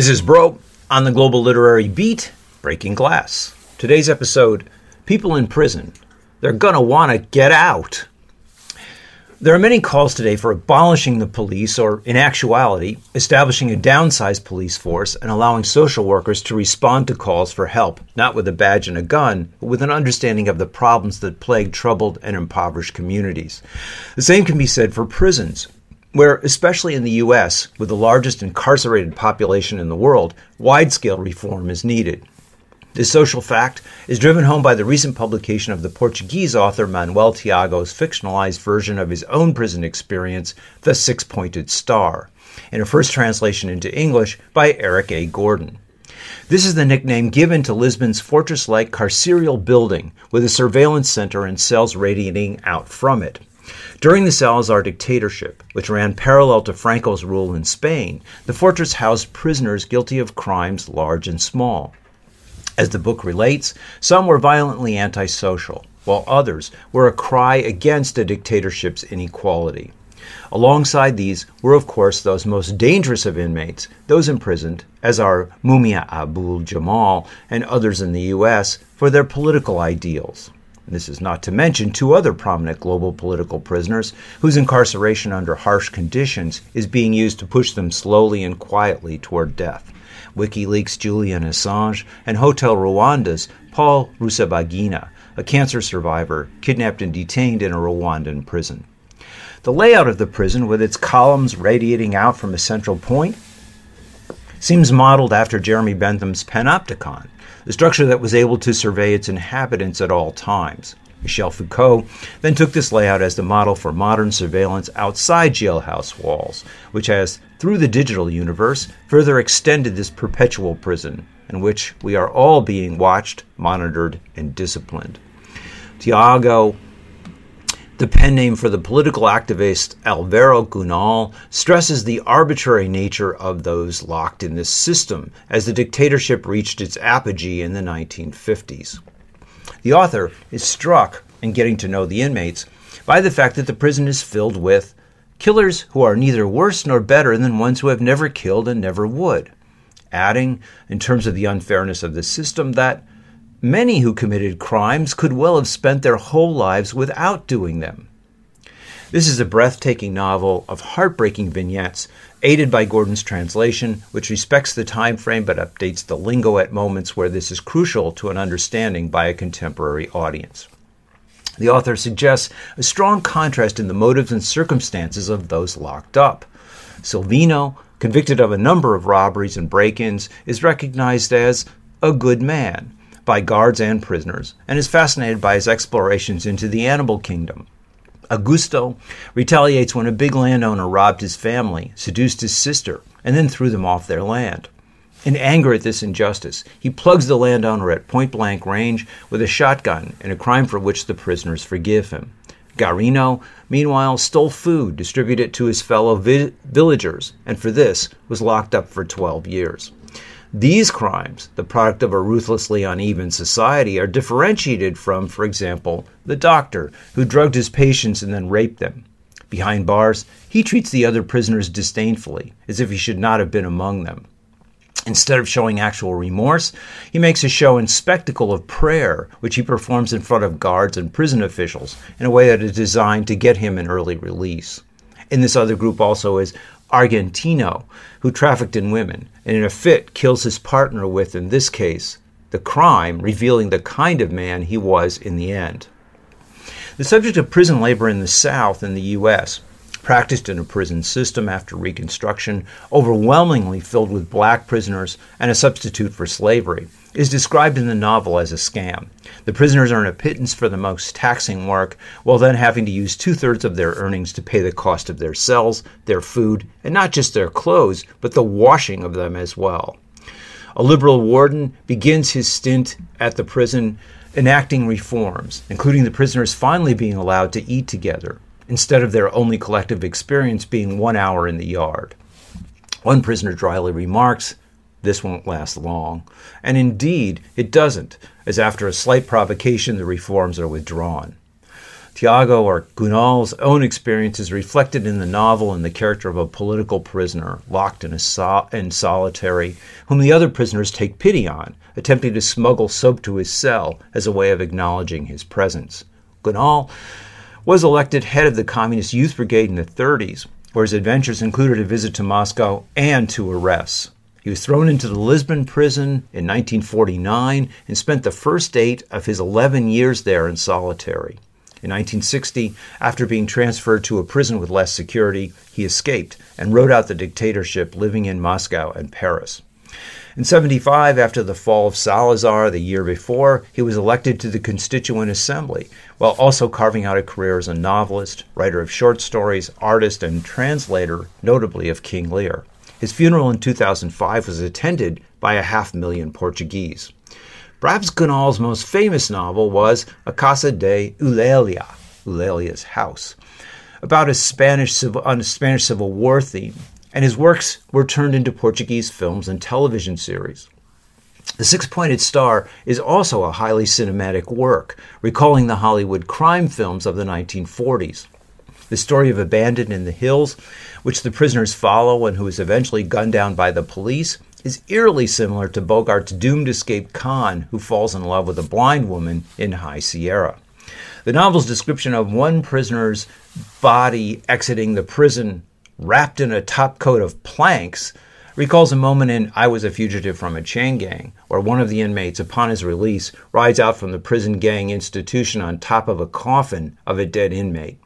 This is Broe on the Global Literary Beat, Breaking Glass. Today's episode People in Prison. They're gonna wanna get out. There are many calls today for abolishing the police, or in actuality, establishing a downsized police force and allowing social workers to respond to calls for help, not with a badge and a gun, but with an understanding of the problems that plague troubled and impoverished communities. The same can be said for prisons where, especially in the U.S., with the largest incarcerated population in the world, wide scale reform is needed. This social fact is driven home by the recent publication of the Portuguese author Manuel Tiago's fictionalized version of his own prison experience, The Six Pointed Star, in a first translation into English by Eric A. Gordon. This is the nickname given to Lisbon's fortress like carceral building with a surveillance center and cells radiating out from it. During the Salazar dictatorship, which ran parallel to Franco's rule in Spain, the fortress housed prisoners guilty of crimes large and small. As the book relates, some were violently antisocial, while others were a cry against the dictatorship's inequality. Alongside these were, of course, those most dangerous of inmates, those imprisoned, as are Mumia Abu-Jamal and others in the U.S., for their political ideals. This is not to mention two other prominent global political prisoners whose incarceration under harsh conditions is being used to push them slowly and quietly toward death. WikiLeaks' Julian Assange and Hotel Rwanda's Paul Rusesabagina, a cancer survivor kidnapped and detained in a Rwandan prison. The layout of the prison, with its columns radiating out from a central point, seems modeled after Jeremy Bentham's Panopticon, the structure that was able to survey its inhabitants at all times. Michel Foucault then took this layout as the model for modern surveillance outside jailhouse walls, which has, through the digital universe, further extended this perpetual prison in which we are all being watched, monitored, and disciplined. Tiago the pen name for the political activist Alvaro Cunhal stresses the arbitrary nature of those locked in this system as the dictatorship reached its apogee in the 1950s. The author is struck in getting to know the inmates by the fact that the prison is filled with killers who are neither worse nor better than ones who have never killed and never would, adding, in terms of the unfairness of the system, that Many who committed crimes could well have spent their whole lives without doing them. This is a breathtaking novel of heartbreaking vignettes, aided by Gordon's translation, which respects the time frame but updates the lingo at moments where this is crucial to an understanding by a contemporary audience. The author suggests a strong contrast in the motives and circumstances of those locked up. Silvino, convicted of a number of robberies and break ins, is recognized as a good man by guards and prisoners, and is fascinated by his explorations into the animal kingdom. Augusto retaliates when a big landowner robbed his family, seduced his sister, and then threw them off their land. In anger at this injustice, he plugs the landowner at point blank range with a shotgun in a crime for which the prisoners forgive him. Garino, meanwhile, stole food, distributed it to his fellow vi- villagers, and for this was locked up for 12 years. These crimes, the product of a ruthlessly uneven society, are differentiated from, for example, the doctor who drugged his patients and then raped them. Behind bars, he treats the other prisoners disdainfully, as if he should not have been among them. Instead of showing actual remorse, he makes a show and spectacle of prayer, which he performs in front of guards and prison officials in a way that is designed to get him an early release. In this other group also is Argentino, who trafficked in women, and in a fit kills his partner with, in this case, the crime, revealing the kind of man he was in the end. The subject of prison labor in the South in the U.S. practiced in a prison system after Reconstruction, overwhelmingly filled with black prisoners and a substitute for slavery, is described in the novel as a scam. The prisoners earn a pittance for the most taxing work, while then having to use two thirds of their earnings to pay the cost of their cells, their food, and not just their clothes, but the washing of them as well. A liberal warden begins his stint at the prison enacting reforms, including the prisoners finally being allowed to eat together, instead of their only collective experience being one hour in the yard. One prisoner dryly remarks, This won't last long. And indeed, it doesn't, as after a slight provocation, the reforms are withdrawn. Tiago or Cunhal's own experience is reflected in the novel in the character of a political prisoner locked in, a sol- in solitary, whom the other prisoners take pity on, attempting to smuggle soap to his cell as a way of acknowledging his presence. Cunhal was elected head of the Communist Youth Brigade in the 30s, where his adventures included a visit to Moscow and two arrests. He was thrown into the Lisbon prison in 1949 and spent the first eight of his 11 years there in solitary. In 1960, after being transferred to a prison with less security, he escaped and rode out the dictatorship living in Moscow and Paris. In 75, after the fall of Salazar the year before, he was elected to the Constituent Assembly, while also carving out a career as a novelist, writer of short stories, artist, and translator, notably of King Lear. His funeral in 2005 was attended by a half million Portuguese. Perhaps Cunhal's most famous novel was A Casa de Eulalia, Eulalia's House, about a Spanish a Spanish Civil War theme, and his works were turned into Portuguese films and television series. The Six Pointed Star is also a highly cinematic work, recalling the Hollywood crime films of the 1940s. The story of a bandit in the hills, which the prisoners follow and who is eventually gunned down by the police, is eerily similar to Bogart's doomed escape con, who falls in love with a blind woman in High Sierra. The novel's description of one prisoner's body exiting the prison wrapped in a top coat of planks recalls a moment in I Was a Fugitive from a Chain Gang, where one of the inmates, upon his release, rides out from the prison gang institution on top of a coffin of a dead inmate.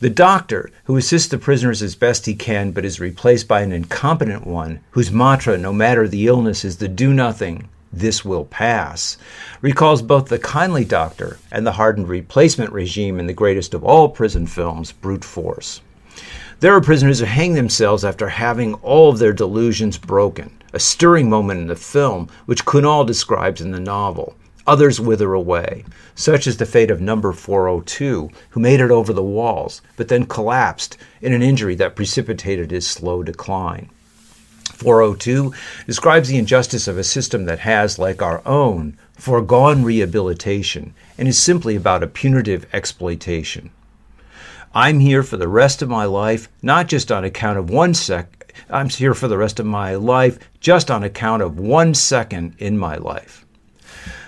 The doctor, who assists the prisoners as best he can but is replaced by an incompetent one, whose mantra, no matter the illness, is the do nothing, this will pass, recalls both the kindly doctor and the hardened replacement regime in the greatest of all prison films, Brute Force. There are prisoners who hang themselves after having all of their delusions broken, a stirring moment in the film, which Cunhal describes in the novel. Others wither away, such is the fate of number 402, who made it over the walls, but then collapsed in an injury that precipitated his slow decline. 402 describes the injustice of a system that has, like our own, foregone rehabilitation and is simply about a punitive exploitation. I'm here for the rest of my life, not just on account of one sec. I'm here for the rest of my life, just on account of one second in my life.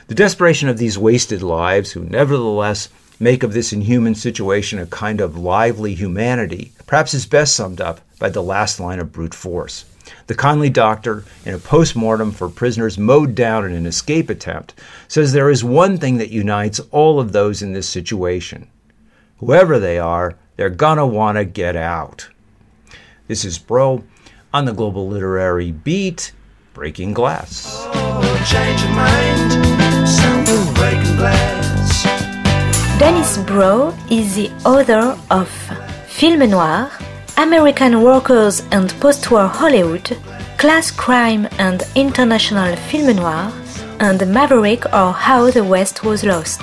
The desperation of these wasted lives, who nevertheless make of this inhuman situation a kind of lively humanity, perhaps is best summed up by the last line of brute force. The kindly doctor, in a post mortem for prisoners mowed down in an escape attempt, says there is one thing that unites all of those in this situation. Whoever they are, they're gonna wanna get out. This is Broe on the Global Literary Beat, Breaking Glass. Oh, Dennis Broe is the author of Film Noir, American Workers and Postwar Hollywood, Class Crime and International Film Noir, and Maverick or How the West Was Lost.